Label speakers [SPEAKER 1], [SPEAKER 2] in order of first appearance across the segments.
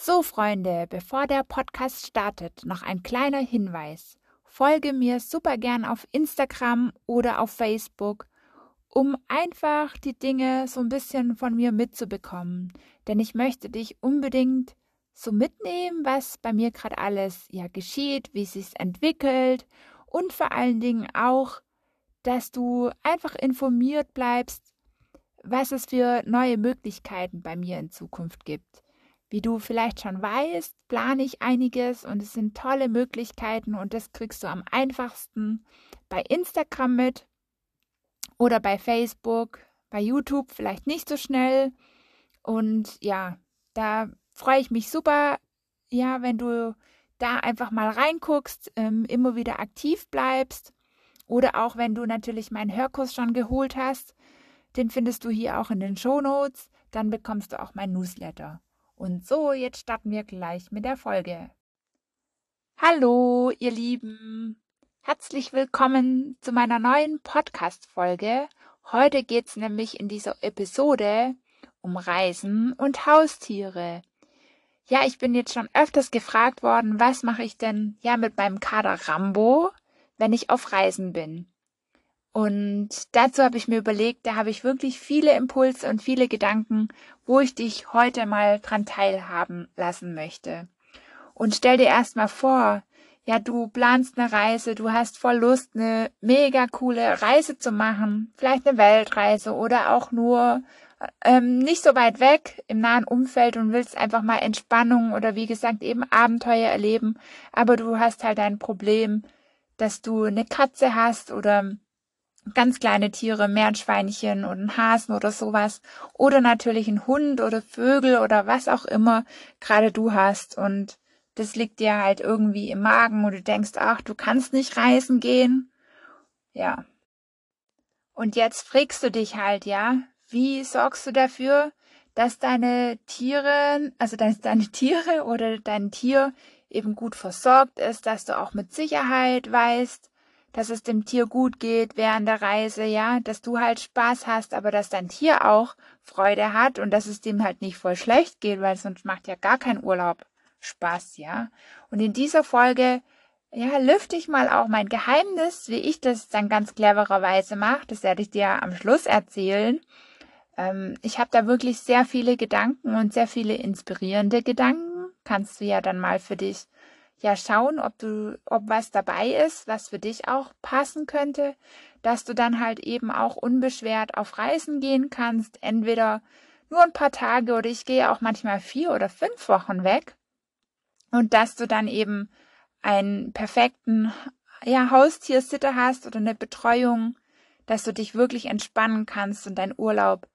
[SPEAKER 1] So, Freunde, bevor der Podcast startet, noch ein kleiner Hinweis. Folge mir super gern auf Instagram oder auf Facebook, um einfach die Dinge so ein bisschen von mir mitzubekommen. Denn ich möchte dich unbedingt so mitnehmen, was bei mir gerade alles ja geschieht, wie es sich entwickelt und vor allen Dingen auch, dass du einfach informiert bleibst, was es für neue Möglichkeiten bei mir in Zukunft gibt. Wie du vielleicht schon weißt, plane ich einiges und es sind tolle Möglichkeiten und das kriegst du am einfachsten bei Instagram mit oder bei Facebook, bei YouTube vielleicht nicht so schnell. Und ja, da freue ich mich super, ja, wenn du da einfach mal reinguckst, ähm, immer wieder aktiv bleibst. Oder auch wenn du natürlich meinen Hörkurs schon geholt hast, den findest du hier auch in den Show Notes, dann bekommst du auch mein Newsletter. Und so, jetzt starten wir gleich mit der Folge. Hallo, ihr Lieben. Herzlich willkommen zu meiner neuen Podcast-Folge. Heute geht's nämlich in dieser Episode um Reisen und Haustiere. Ja, ich bin jetzt schon öfters gefragt worden, was mache ich denn ja mit meinem Kader Rambo, wenn ich auf Reisen bin? Und dazu habe ich mir überlegt, da habe ich wirklich viele Impulse und viele Gedanken, wo ich dich heute mal dran teilhaben lassen möchte. Und stell dir erstmal vor, ja, du planst eine Reise, du hast voll Lust, eine mega coole Reise zu machen, vielleicht eine Weltreise oder auch nur ähm, nicht so weit weg im nahen Umfeld und willst einfach mal Entspannung oder wie gesagt eben Abenteuer erleben, aber du hast halt ein Problem, dass du eine Katze hast oder ganz kleine Tiere, Meerschweinchen oder ein Hasen oder sowas. Oder natürlich ein Hund oder Vögel oder was auch immer gerade du hast. Und das liegt dir halt irgendwie im Magen und du denkst, ach, du kannst nicht reisen gehen. Ja. Und jetzt fragst du dich halt, ja, wie sorgst du dafür, dass deine Tiere, also dass deine Tiere oder dein Tier eben gut versorgt ist, dass du auch mit Sicherheit weißt, dass es dem Tier gut geht während der Reise, ja, dass du halt Spaß hast, aber dass dein Tier auch Freude hat und dass es dem halt nicht voll schlecht geht, weil sonst macht ja gar kein Urlaub Spaß, ja. Und in dieser Folge, ja, lüfte ich mal auch mein Geheimnis, wie ich das dann ganz clevererweise mache. Das werde ich dir am Schluss erzählen. Ähm, ich habe da wirklich sehr viele Gedanken und sehr viele inspirierende Gedanken. Kannst du ja dann mal für dich ja schauen, ob du, ob was dabei ist, was für dich auch passen könnte, dass du dann halt eben auch unbeschwert auf Reisen gehen kannst, entweder nur ein paar Tage oder ich gehe auch manchmal vier oder fünf Wochen weg. Und dass du dann eben einen perfekten ja, Haustiersitter hast oder eine Betreuung, dass du dich wirklich entspannen kannst und deinen Urlaub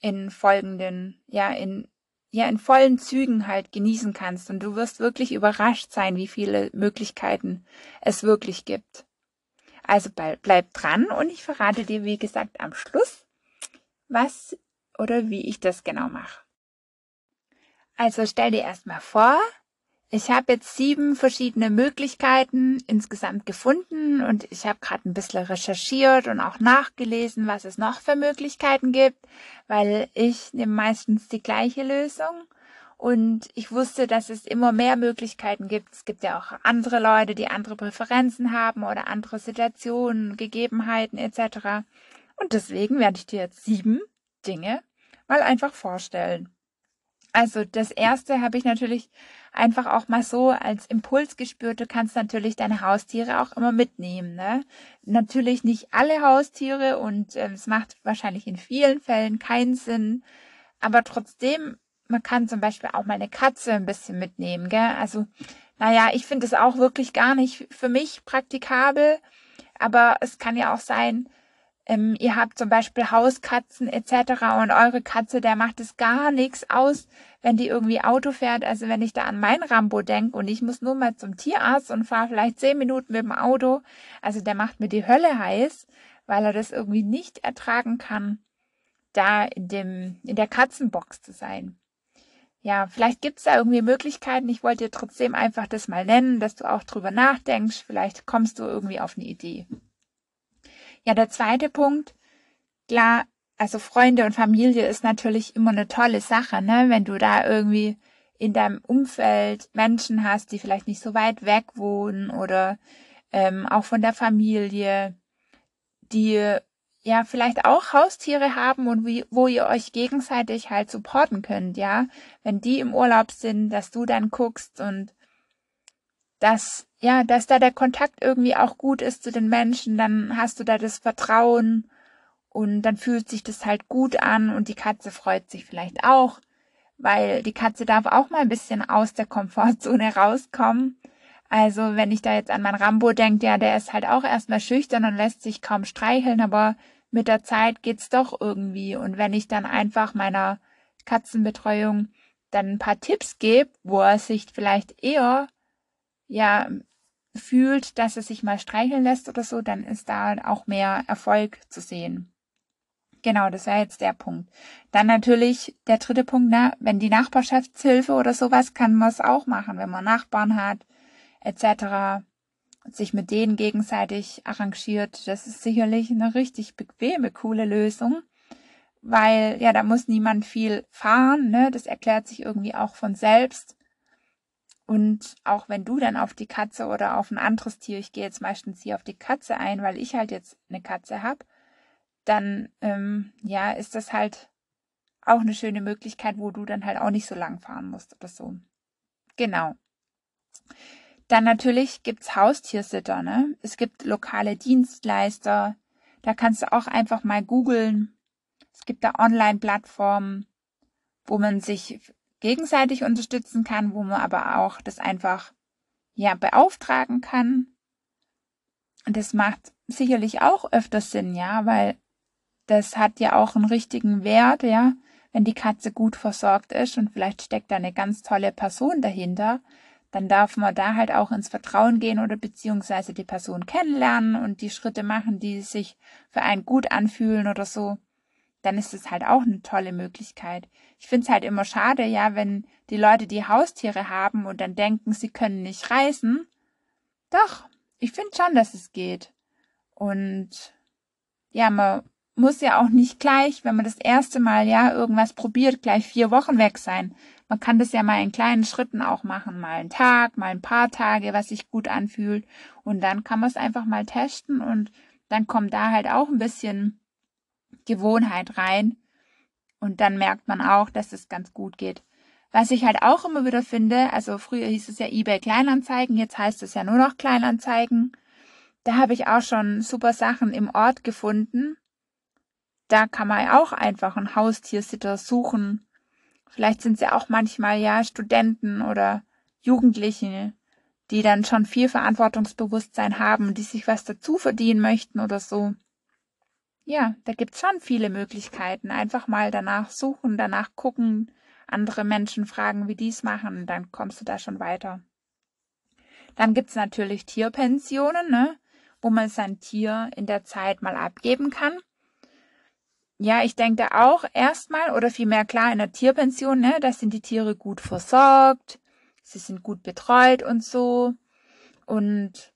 [SPEAKER 1] in folgenden, ja, in ja in vollen Zügen halt genießen kannst und du wirst wirklich überrascht sein, wie viele Möglichkeiten es wirklich gibt. Also bleib dran und ich verrate dir, wie gesagt, am Schluss, was oder wie ich das genau mache. Also stell dir erstmal vor, ich habe jetzt sieben verschiedene Möglichkeiten insgesamt gefunden und ich habe gerade ein bisschen recherchiert und auch nachgelesen, was es noch für Möglichkeiten gibt, weil ich nehme meistens die gleiche Lösung und ich wusste, dass es immer mehr Möglichkeiten gibt. Es gibt ja auch andere Leute, die andere Präferenzen haben oder andere Situationen, Gegebenheiten etc. Und deswegen werde ich dir jetzt sieben Dinge mal einfach vorstellen. Also das erste habe ich natürlich einfach auch mal so als Impuls gespürt. Du kannst natürlich deine Haustiere auch immer mitnehmen. Ne? Natürlich nicht alle Haustiere und äh, es macht wahrscheinlich in vielen Fällen keinen Sinn. Aber trotzdem, man kann zum Beispiel auch mal eine Katze ein bisschen mitnehmen. Gell? Also, naja, ich finde es auch wirklich gar nicht für mich praktikabel. Aber es kann ja auch sein, ähm, ihr habt zum Beispiel Hauskatzen etc. und eure Katze, der macht es gar nichts aus, wenn die irgendwie Auto fährt. Also wenn ich da an mein Rambo denke und ich muss nur mal zum Tierarzt und fahre vielleicht zehn Minuten mit dem Auto, also der macht mir die Hölle heiß, weil er das irgendwie nicht ertragen kann, da in dem in der Katzenbox zu sein. Ja, vielleicht gibt's da irgendwie Möglichkeiten. Ich wollte dir trotzdem einfach das mal nennen, dass du auch drüber nachdenkst. Vielleicht kommst du irgendwie auf eine Idee. Ja, der zweite Punkt, klar, also Freunde und Familie ist natürlich immer eine tolle Sache, ne? Wenn du da irgendwie in deinem Umfeld Menschen hast, die vielleicht nicht so weit weg wohnen oder ähm, auch von der Familie, die ja vielleicht auch Haustiere haben und wie, wo ihr euch gegenseitig halt supporten könnt, ja. Wenn die im Urlaub sind, dass du dann guckst und dass, ja, dass da der Kontakt irgendwie auch gut ist zu den Menschen, dann hast du da das Vertrauen und dann fühlt sich das halt gut an und die Katze freut sich vielleicht auch, weil die Katze darf auch mal ein bisschen aus der Komfortzone rauskommen. Also wenn ich da jetzt an meinen Rambo denke, ja, der ist halt auch erstmal schüchtern und lässt sich kaum streicheln, aber mit der Zeit geht's doch irgendwie. Und wenn ich dann einfach meiner Katzenbetreuung dann ein paar Tipps gebe, wo er sich vielleicht eher ja fühlt, dass er sich mal streicheln lässt oder so, dann ist da auch mehr Erfolg zu sehen. Genau, das wäre jetzt der Punkt. Dann natürlich der dritte Punkt, na, wenn die Nachbarschaftshilfe oder sowas kann man es auch machen, wenn man Nachbarn hat, etc. sich mit denen gegenseitig arrangiert. Das ist sicherlich eine richtig bequeme, coole Lösung. Weil, ja, da muss niemand viel fahren, ne? Das erklärt sich irgendwie auch von selbst. Und auch wenn du dann auf die Katze oder auf ein anderes Tier, ich gehe jetzt meistens hier auf die Katze ein, weil ich halt jetzt eine Katze habe, dann ähm, ja, ist das halt auch eine schöne Möglichkeit, wo du dann halt auch nicht so lang fahren musst oder so. Genau. Dann natürlich gibt's Haustiersitter, ne? Es gibt lokale Dienstleister. Da kannst du auch einfach mal googeln. Es gibt da Online-Plattformen, wo man sich gegenseitig unterstützen kann, wo man aber auch das einfach ja beauftragen kann. Und das macht sicherlich auch öfters Sinn, ja, weil das hat ja auch einen richtigen Wert, ja, wenn die Katze gut versorgt ist und vielleicht steckt da eine ganz tolle Person dahinter, dann darf man da halt auch ins Vertrauen gehen oder beziehungsweise die Person kennenlernen und die Schritte machen, die sich für einen gut anfühlen oder so. Dann ist es halt auch eine tolle Möglichkeit. Ich finde es halt immer schade, ja, wenn die Leute die Haustiere haben und dann denken, sie können nicht reisen. Doch, ich finde schon, dass es geht. Und ja, man muss ja auch nicht gleich, wenn man das erste Mal ja irgendwas probiert, gleich vier Wochen weg sein. Man kann das ja mal in kleinen Schritten auch machen, mal einen Tag, mal ein paar Tage, was sich gut anfühlt. Und dann kann man es einfach mal testen und dann kommt da halt auch ein bisschen Gewohnheit rein. Und dann merkt man auch, dass es ganz gut geht. Was ich halt auch immer wieder finde, also früher hieß es ja eBay Kleinanzeigen, jetzt heißt es ja nur noch Kleinanzeigen. Da habe ich auch schon super Sachen im Ort gefunden, da kann man auch einfach einen Haustiersitter suchen. Vielleicht sind sie auch manchmal ja Studenten oder Jugendliche, die dann schon viel Verantwortungsbewusstsein haben, die sich was dazu verdienen möchten oder so. Ja, da gibt's schon viele Möglichkeiten. Einfach mal danach suchen, danach gucken, andere Menschen fragen, wie die's machen, dann kommst du da schon weiter. Dann gibt's natürlich Tierpensionen, ne, wo man sein Tier in der Zeit mal abgeben kann ja, ich denke auch erstmal oder vielmehr klar in der Tierpension, ne, da sind die Tiere gut versorgt, sie sind gut betreut und so. Und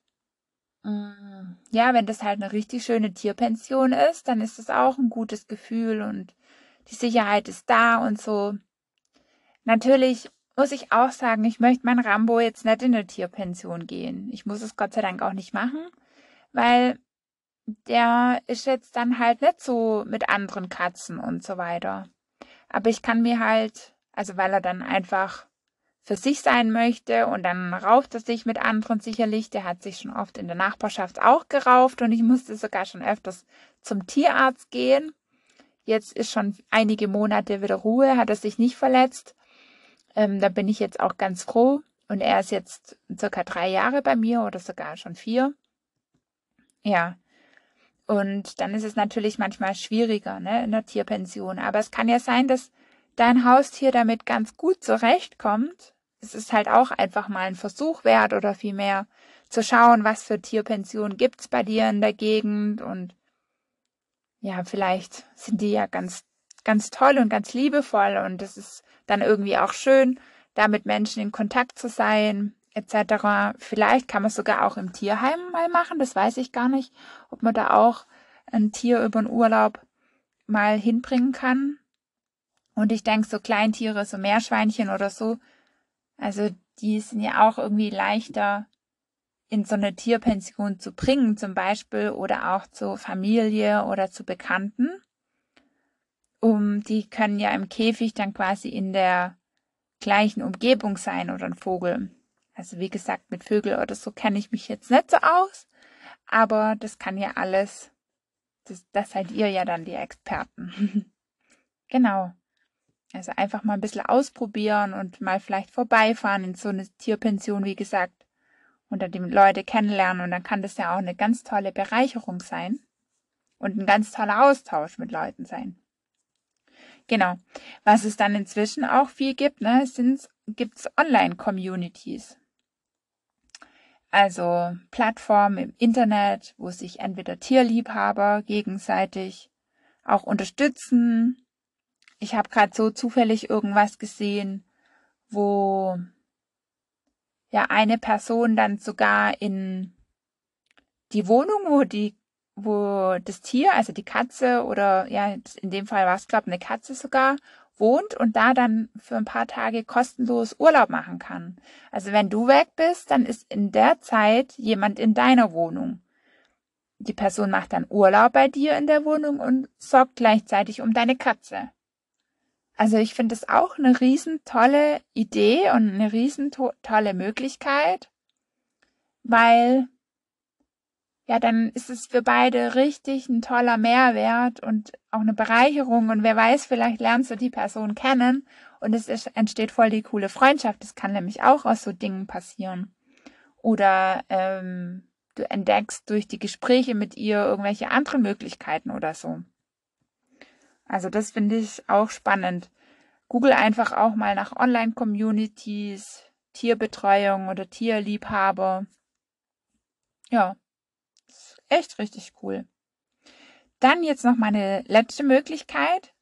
[SPEAKER 1] ja, wenn das halt eine richtig schöne Tierpension ist, dann ist das auch ein gutes Gefühl und die Sicherheit ist da und so. Natürlich muss ich auch sagen, ich möchte mein Rambo jetzt nicht in eine Tierpension gehen. Ich muss es Gott sei Dank auch nicht machen, weil der ist jetzt dann halt nicht so mit anderen Katzen und so weiter. Aber ich kann mir halt, also weil er dann einfach für sich sein möchte und dann rauft er sich mit anderen sicherlich. Der hat sich schon oft in der Nachbarschaft auch gerauft und ich musste sogar schon öfters zum Tierarzt gehen. Jetzt ist schon einige Monate wieder Ruhe, hat er sich nicht verletzt. Ähm, da bin ich jetzt auch ganz froh. Und er ist jetzt circa drei Jahre bei mir oder sogar schon vier. Ja, und dann ist es natürlich manchmal schwieriger ne, in der Tierpension. Aber es kann ja sein, dass dein Haustier damit ganz gut zurechtkommt. Es ist halt auch einfach mal ein Versuch wert oder vielmehr zu schauen, was für Tierpensionen gibt's bei dir in der Gegend und ja, vielleicht sind die ja ganz, ganz toll und ganz liebevoll und es ist dann irgendwie auch schön, da mit Menschen in Kontakt zu sein, etc. Vielleicht kann man es sogar auch im Tierheim mal machen, das weiß ich gar nicht, ob man da auch ein Tier über den Urlaub mal hinbringen kann. Und ich denke, so Kleintiere, so Meerschweinchen oder so, Also die sind ja auch irgendwie leichter in so eine Tierpension zu bringen, zum Beispiel, oder auch zur Familie oder zu Bekannten. Um, die können ja im Käfig dann quasi in der gleichen Umgebung sein oder ein Vogel. Also wie gesagt, mit Vögel oder so kenne ich mich jetzt nicht so aus, aber das kann ja alles, das, das seid ihr ja dann die Experten. genau. Also einfach mal ein bisschen ausprobieren und mal vielleicht vorbeifahren in so eine Tierpension, wie gesagt, und dann die Leute kennenlernen und dann kann das ja auch eine ganz tolle Bereicherung sein und ein ganz toller Austausch mit Leuten sein. Genau. Was es dann inzwischen auch viel gibt, ne, sind gibt's Online-Communities. Also Plattformen im Internet, wo sich entweder Tierliebhaber gegenseitig auch unterstützen ich habe gerade so zufällig irgendwas gesehen, wo ja eine Person dann sogar in die Wohnung, wo die, wo das Tier, also die Katze oder ja, in dem Fall war es, glaube eine Katze sogar, wohnt und da dann für ein paar Tage kostenlos Urlaub machen kann. Also wenn du weg bist, dann ist in der Zeit jemand in deiner Wohnung. Die Person macht dann Urlaub bei dir in der Wohnung und sorgt gleichzeitig um deine Katze. Also ich finde es auch eine riesen tolle Idee und eine riesen tolle Möglichkeit, weil ja, dann ist es für beide richtig ein toller Mehrwert und auch eine Bereicherung und wer weiß, vielleicht lernst du die Person kennen und es ist, entsteht voll die coole Freundschaft. Das kann nämlich auch aus so Dingen passieren. Oder ähm, du entdeckst durch die Gespräche mit ihr irgendwelche anderen Möglichkeiten oder so. Also das finde ich auch spannend. Google einfach auch mal nach Online-Communities, Tierbetreuung oder Tierliebhaber. Ja, ist echt richtig cool. Dann jetzt noch meine letzte Möglichkeit.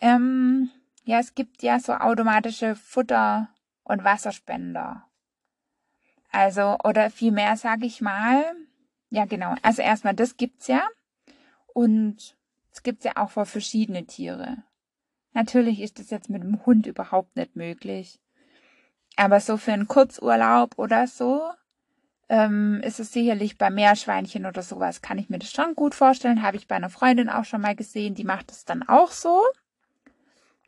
[SPEAKER 1] Ähm, ja, es gibt ja so automatische Futter- und Wasserspender. Also, oder vielmehr sage ich mal, ja genau, also erstmal das gibt's ja. Und es gibt ja auch für verschiedene Tiere. Natürlich ist es jetzt mit dem Hund überhaupt nicht möglich. Aber so für einen Kurzurlaub oder so ähm, ist es sicherlich bei Meerschweinchen oder sowas, kann ich mir das schon gut vorstellen. Habe ich bei einer Freundin auch schon mal gesehen, die macht es dann auch so.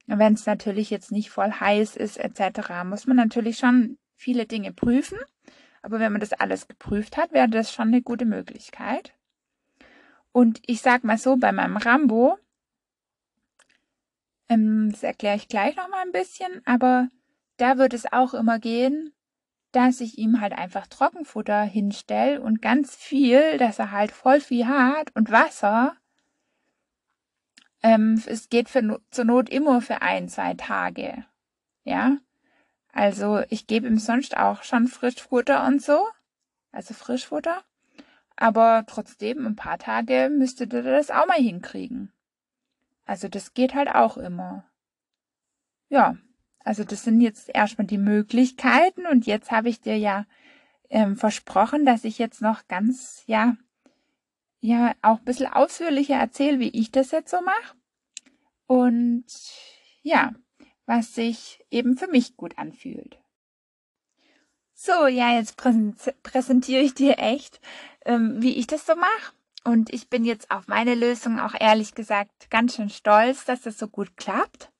[SPEAKER 1] Wenn es natürlich jetzt nicht voll heiß ist etc., muss man natürlich schon viele Dinge prüfen. Aber wenn man das alles geprüft hat, wäre das schon eine gute Möglichkeit. Und ich sag mal so, bei meinem Rambo, ähm, das erkläre ich gleich noch mal ein bisschen, aber da wird es auch immer gehen, dass ich ihm halt einfach Trockenfutter hinstelle und ganz viel, dass er halt voll viel hat und Wasser. Ähm, es geht für, zur Not immer für ein, zwei Tage. Ja. Also ich gebe ihm sonst auch schon Frischfutter und so. Also Frischfutter. Aber trotzdem, ein paar Tage müsstet ihr das auch mal hinkriegen. Also das geht halt auch immer. Ja, also das sind jetzt erstmal die Möglichkeiten und jetzt habe ich dir ja ähm, versprochen, dass ich jetzt noch ganz, ja, ja, auch ein bisschen ausführlicher erzähle, wie ich das jetzt so mache. Und ja, was sich eben für mich gut anfühlt. So, ja, jetzt präsentiere ich dir echt ähm, wie ich das so mache. Und ich bin jetzt auf meine Lösung auch ehrlich gesagt ganz schön stolz, dass das so gut klappt.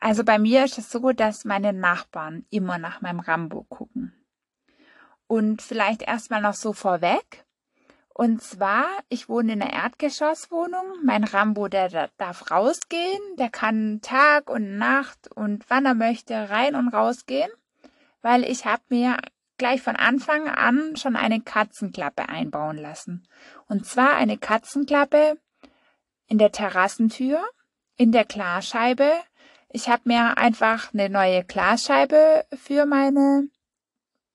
[SPEAKER 1] Also bei mir ist es so, dass meine Nachbarn immer nach meinem Rambo gucken. Und vielleicht erstmal noch so vorweg. Und zwar, ich wohne in einer Erdgeschosswohnung. Mein Rambo, der, der darf rausgehen. Der kann Tag und Nacht und wann er möchte rein und rausgehen. Weil ich habe mir gleich von Anfang an schon eine Katzenklappe einbauen lassen. Und zwar eine Katzenklappe in der Terrassentür, in der Glasscheibe. Ich habe mir einfach eine neue Glasscheibe für meine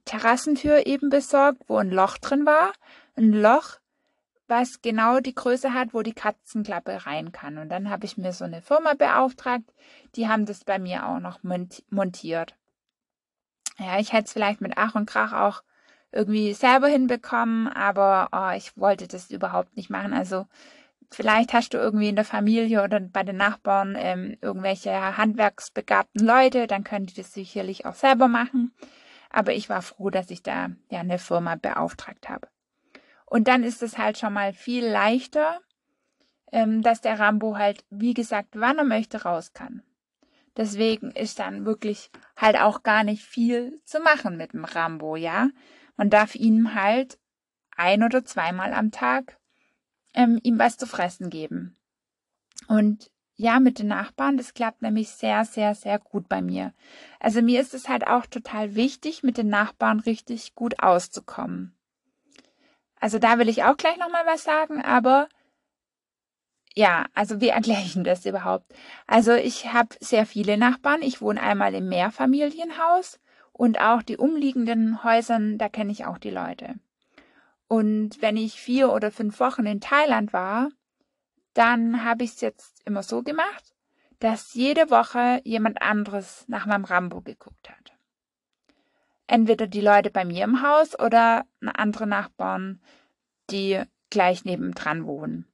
[SPEAKER 1] Terrassentür eben besorgt, wo ein Loch drin war. Ein Loch, was genau die Größe hat, wo die Katzenklappe rein kann. Und dann habe ich mir so eine Firma beauftragt, die haben das bei mir auch noch montiert. Ja, ich hätte es vielleicht mit Ach und Krach auch irgendwie selber hinbekommen, aber oh, ich wollte das überhaupt nicht machen. Also vielleicht hast du irgendwie in der Familie oder bei den Nachbarn ähm, irgendwelche handwerksbegabten Leute, dann können die das sicherlich auch selber machen. Aber ich war froh, dass ich da ja eine Firma beauftragt habe. Und dann ist es halt schon mal viel leichter, ähm, dass der Rambo halt, wie gesagt, wann er möchte, raus kann. Deswegen ist dann wirklich halt auch gar nicht viel zu machen mit dem Rambo, ja. Man darf ihm halt ein oder zweimal am Tag ähm, ihm was zu fressen geben. Und ja, mit den Nachbarn, das klappt nämlich sehr, sehr, sehr gut bei mir. Also mir ist es halt auch total wichtig, mit den Nachbarn richtig gut auszukommen. Also da will ich auch gleich nochmal was sagen, aber ja, also wie erkläre ich denn das überhaupt? Also ich habe sehr viele Nachbarn. Ich wohne einmal im Mehrfamilienhaus und auch die umliegenden Häusern, da kenne ich auch die Leute. Und wenn ich vier oder fünf Wochen in Thailand war, dann habe ich es jetzt immer so gemacht, dass jede Woche jemand anderes nach meinem Rambo geguckt hat. Entweder die Leute bei mir im Haus oder andere Nachbarn, die gleich nebendran wohnen.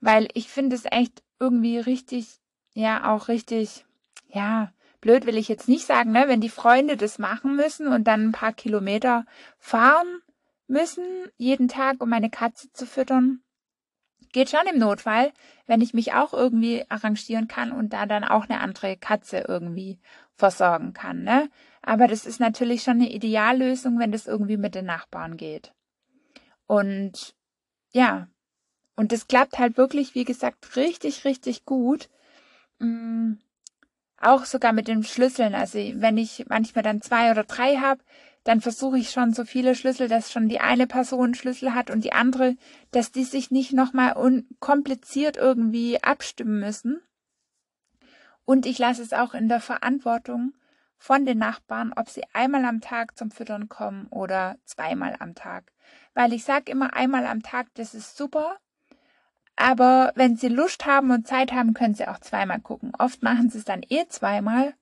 [SPEAKER 1] Weil ich finde es echt irgendwie richtig, ja, auch richtig, ja, blöd will ich jetzt nicht sagen, ne, wenn die Freunde das machen müssen und dann ein paar Kilometer fahren müssen, jeden Tag, um meine Katze zu füttern. Geht schon im Notfall, wenn ich mich auch irgendwie arrangieren kann und da dann auch eine andere Katze irgendwie versorgen kann, ne? Aber das ist natürlich schon eine Ideallösung, wenn das irgendwie mit den Nachbarn geht. Und ja, und das klappt halt wirklich, wie gesagt, richtig, richtig gut. Mhm. Auch sogar mit den Schlüsseln. Also wenn ich manchmal dann zwei oder drei habe, dann versuche ich schon so viele Schlüssel, dass schon die eine Person Schlüssel hat und die andere, dass die sich nicht nochmal unkompliziert irgendwie abstimmen müssen. Und ich lasse es auch in der Verantwortung von den Nachbarn, ob sie einmal am Tag zum Füttern kommen oder zweimal am Tag. Weil ich sage immer einmal am Tag, das ist super. Aber wenn sie Lust haben und Zeit haben, können sie auch zweimal gucken. Oft machen sie es dann eh zweimal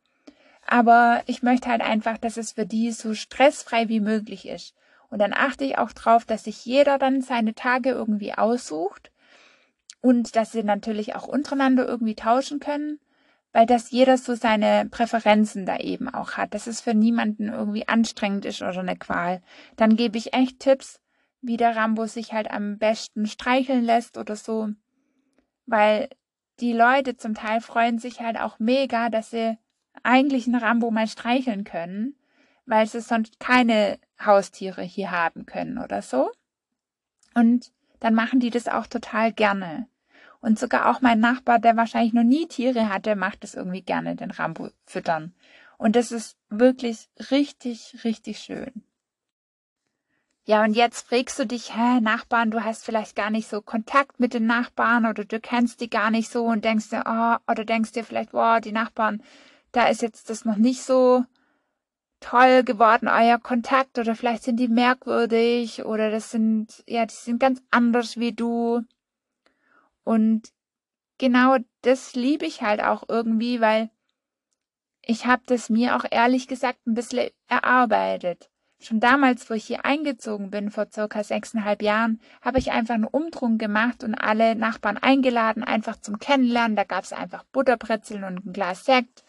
[SPEAKER 1] aber ich möchte halt einfach, dass es für die so stressfrei wie möglich ist. Und dann achte ich auch drauf, dass sich jeder dann seine Tage irgendwie aussucht und dass sie natürlich auch untereinander irgendwie tauschen können, weil das jeder so seine Präferenzen da eben auch hat, dass es für niemanden irgendwie anstrengend ist oder eine Qual. Dann gebe ich echt Tipps, wie der Rambo sich halt am besten streicheln lässt oder so, weil die Leute zum Teil freuen sich halt auch mega, dass sie eigentlich einen Rambo mal streicheln können, weil sie sonst keine Haustiere hier haben können oder so. Und dann machen die das auch total gerne. Und sogar auch mein Nachbar, der wahrscheinlich noch nie Tiere hatte, macht es irgendwie gerne, den Rambo füttern. Und das ist wirklich richtig, richtig schön. Ja, und jetzt fragst du dich, hä, Nachbarn, du hast vielleicht gar nicht so Kontakt mit den Nachbarn oder du kennst die gar nicht so und denkst dir, oh, oder denkst dir vielleicht, boah, die Nachbarn, da ist jetzt das noch nicht so toll geworden, euer Kontakt, oder vielleicht sind die merkwürdig, oder das sind, ja, die sind ganz anders wie du. Und genau das liebe ich halt auch irgendwie, weil ich habe das mir auch ehrlich gesagt ein bisschen erarbeitet. Schon damals, wo ich hier eingezogen bin, vor circa sechseinhalb Jahren, habe ich einfach einen Umdrung gemacht und alle Nachbarn eingeladen, einfach zum Kennenlernen. Da gab es einfach Butterbrezeln und ein Glas Sekt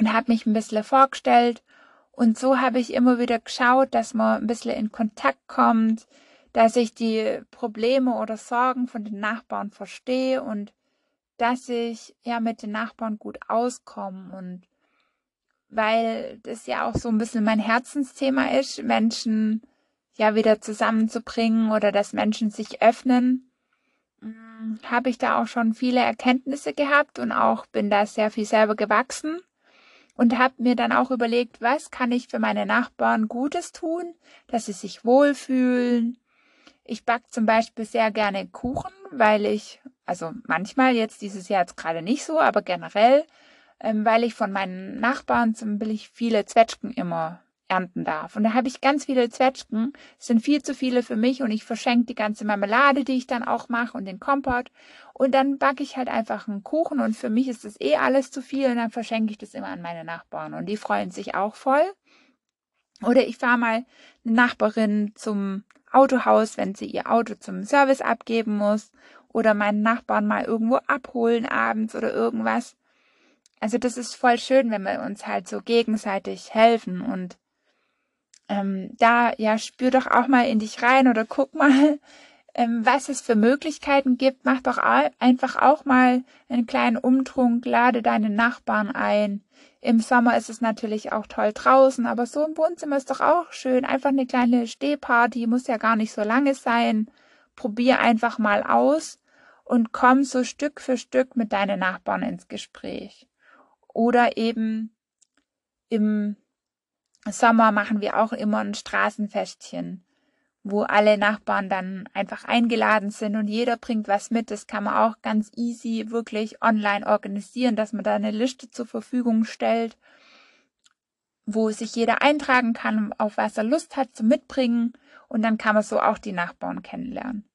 [SPEAKER 1] und habe mich ein bisschen vorgestellt. Und so habe ich immer wieder geschaut, dass man ein bisschen in Kontakt kommt, dass ich die Probleme oder Sorgen von den Nachbarn verstehe und dass ich ja mit den Nachbarn gut auskomme und weil das ja auch so ein bisschen mein Herzensthema ist, Menschen ja wieder zusammenzubringen oder dass Menschen sich öffnen, hm, habe ich da auch schon viele Erkenntnisse gehabt und auch bin da sehr viel selber gewachsen und habe mir dann auch überlegt, was kann ich für meine Nachbarn Gutes tun, dass sie sich wohlfühlen. Ich backe zum Beispiel sehr gerne Kuchen, weil ich, also manchmal jetzt dieses Jahr jetzt gerade nicht so, aber generell, ähm, weil ich von meinen Nachbarn zum Beispiel viele Zwetschgen immer ernten darf. Und da habe ich ganz viele Zwetschgen. Es sind viel zu viele für mich und ich verschenke die ganze Marmelade, die ich dann auch mache und den Kompott. Und dann backe ich halt einfach einen Kuchen und für mich ist das eh alles zu viel und dann verschenke ich das immer an meine Nachbarn und die freuen sich auch voll. Oder ich fahre mal eine Nachbarin zum Autohaus, wenn sie ihr Auto zum Service abgeben muss oder meinen Nachbarn mal irgendwo abholen abends oder irgendwas. Also das ist voll schön, wenn wir uns halt so gegenseitig helfen und ähm, da ja spür doch auch mal in dich rein oder guck mal, ähm, was es für Möglichkeiten gibt. Mach doch einfach auch mal einen kleinen Umtrunk, lade deine Nachbarn ein. Im Sommer ist es natürlich auch toll draußen, aber so im Wohnzimmer ist doch auch schön. Einfach eine kleine Stehparty, muss ja gar nicht so lange sein. Probier einfach mal aus und komm so Stück für Stück mit deinen Nachbarn ins Gespräch. Oder eben im Sommer machen wir auch immer ein Straßenfestchen, wo alle Nachbarn dann einfach eingeladen sind und jeder bringt was mit. Das kann man auch ganz easy wirklich online organisieren, dass man da eine Liste zur Verfügung stellt, wo sich jeder eintragen kann, auf was er Lust hat zu mitbringen und dann kann man so auch die Nachbarn kennenlernen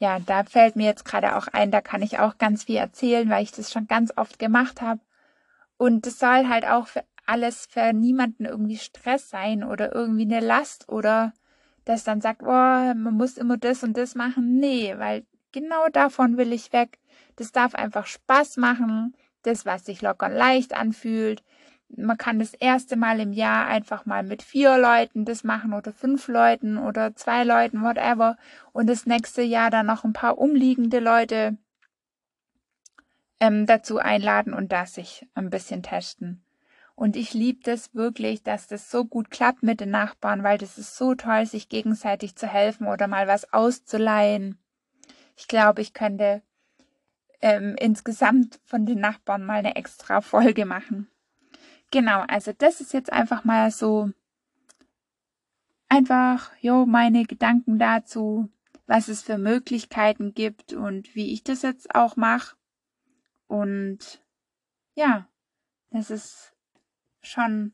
[SPEAKER 1] ja, da fällt mir jetzt gerade auch ein, da kann ich auch ganz viel erzählen, weil ich das schon ganz oft gemacht habe. Und es soll halt auch für alles für niemanden irgendwie Stress sein oder irgendwie eine Last oder dass dann sagt, oh, man muss immer das und das machen. Nee, weil genau davon will ich weg. Das darf einfach Spaß machen. Das, was sich locker und leicht anfühlt man kann das erste Mal im Jahr einfach mal mit vier Leuten das machen oder fünf Leuten oder zwei Leuten, whatever. Und das nächste Jahr dann noch ein paar umliegende Leute ähm, dazu einladen und das sich ein bisschen testen. Und ich liebe das wirklich, dass das so gut klappt mit den Nachbarn, weil das ist so toll, sich gegenseitig zu helfen oder mal was auszuleihen. Ich glaube, ich könnte ähm, insgesamt von den Nachbarn mal eine extra Folge machen. Genau, also das ist jetzt einfach mal so einfach, jo, meine Gedanken dazu, was es für Möglichkeiten gibt und wie ich das jetzt auch mache. Und ja, das ist schon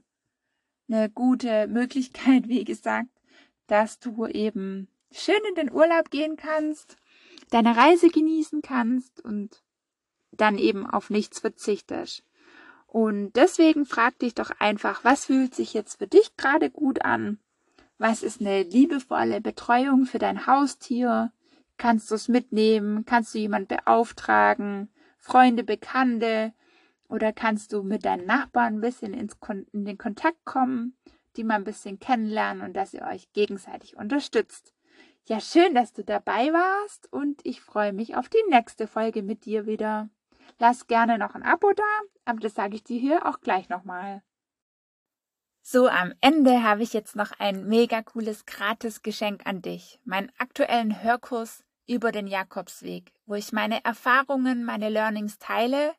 [SPEAKER 1] eine gute Möglichkeit, wie gesagt, dass du eben schön in den Urlaub gehen kannst, deine Reise genießen kannst und dann eben auf nichts verzichtest. Und deswegen frag dich doch einfach, was fühlt sich jetzt für dich gerade gut an? Was ist eine liebevolle Betreuung für dein Haustier? Kannst du es mitnehmen? Kannst du jemand beauftragen? Freunde, Bekannte? Oder kannst du mit deinen Nachbarn ein bisschen ins Kon in den Kontakt kommen, die mal ein bisschen kennenlernen und dass ihr euch gegenseitig unterstützt? Ja, schön, dass du dabei warst und ich freue mich auf die nächste Folge mit dir wieder. Lass gerne noch ein Abo da, aber das sage ich dir hier auch gleich nochmal. So, am Ende habe ich jetzt noch ein mega cooles Gratis-Geschenk an dich. Meinen aktuellen Hörkurs über den Jakobsweg, wo ich meine Erfahrungen, meine Learnings teile.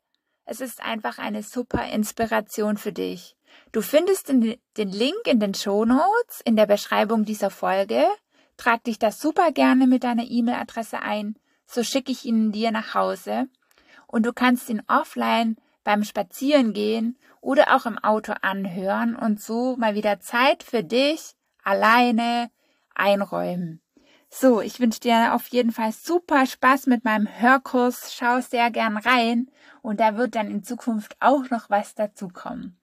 [SPEAKER 1] Es ist einfach eine super Inspiration für dich. Du findest den, Link in den Show Notes in der Beschreibung dieser Folge. Trag dich da super gerne mit deiner E-Mail-Adresse ein, so schicke ich ihn dir nach Hause und du kannst ihn offline beim Spazierengehen oder auch im Auto anhören und so mal wieder Zeit für dich alleine einräumen. So, ich wünsche dir auf jeden Fall super Spaß mit meinem Hörkurs. Schau sehr gern rein und da wird dann in Zukunft auch noch was dazukommen.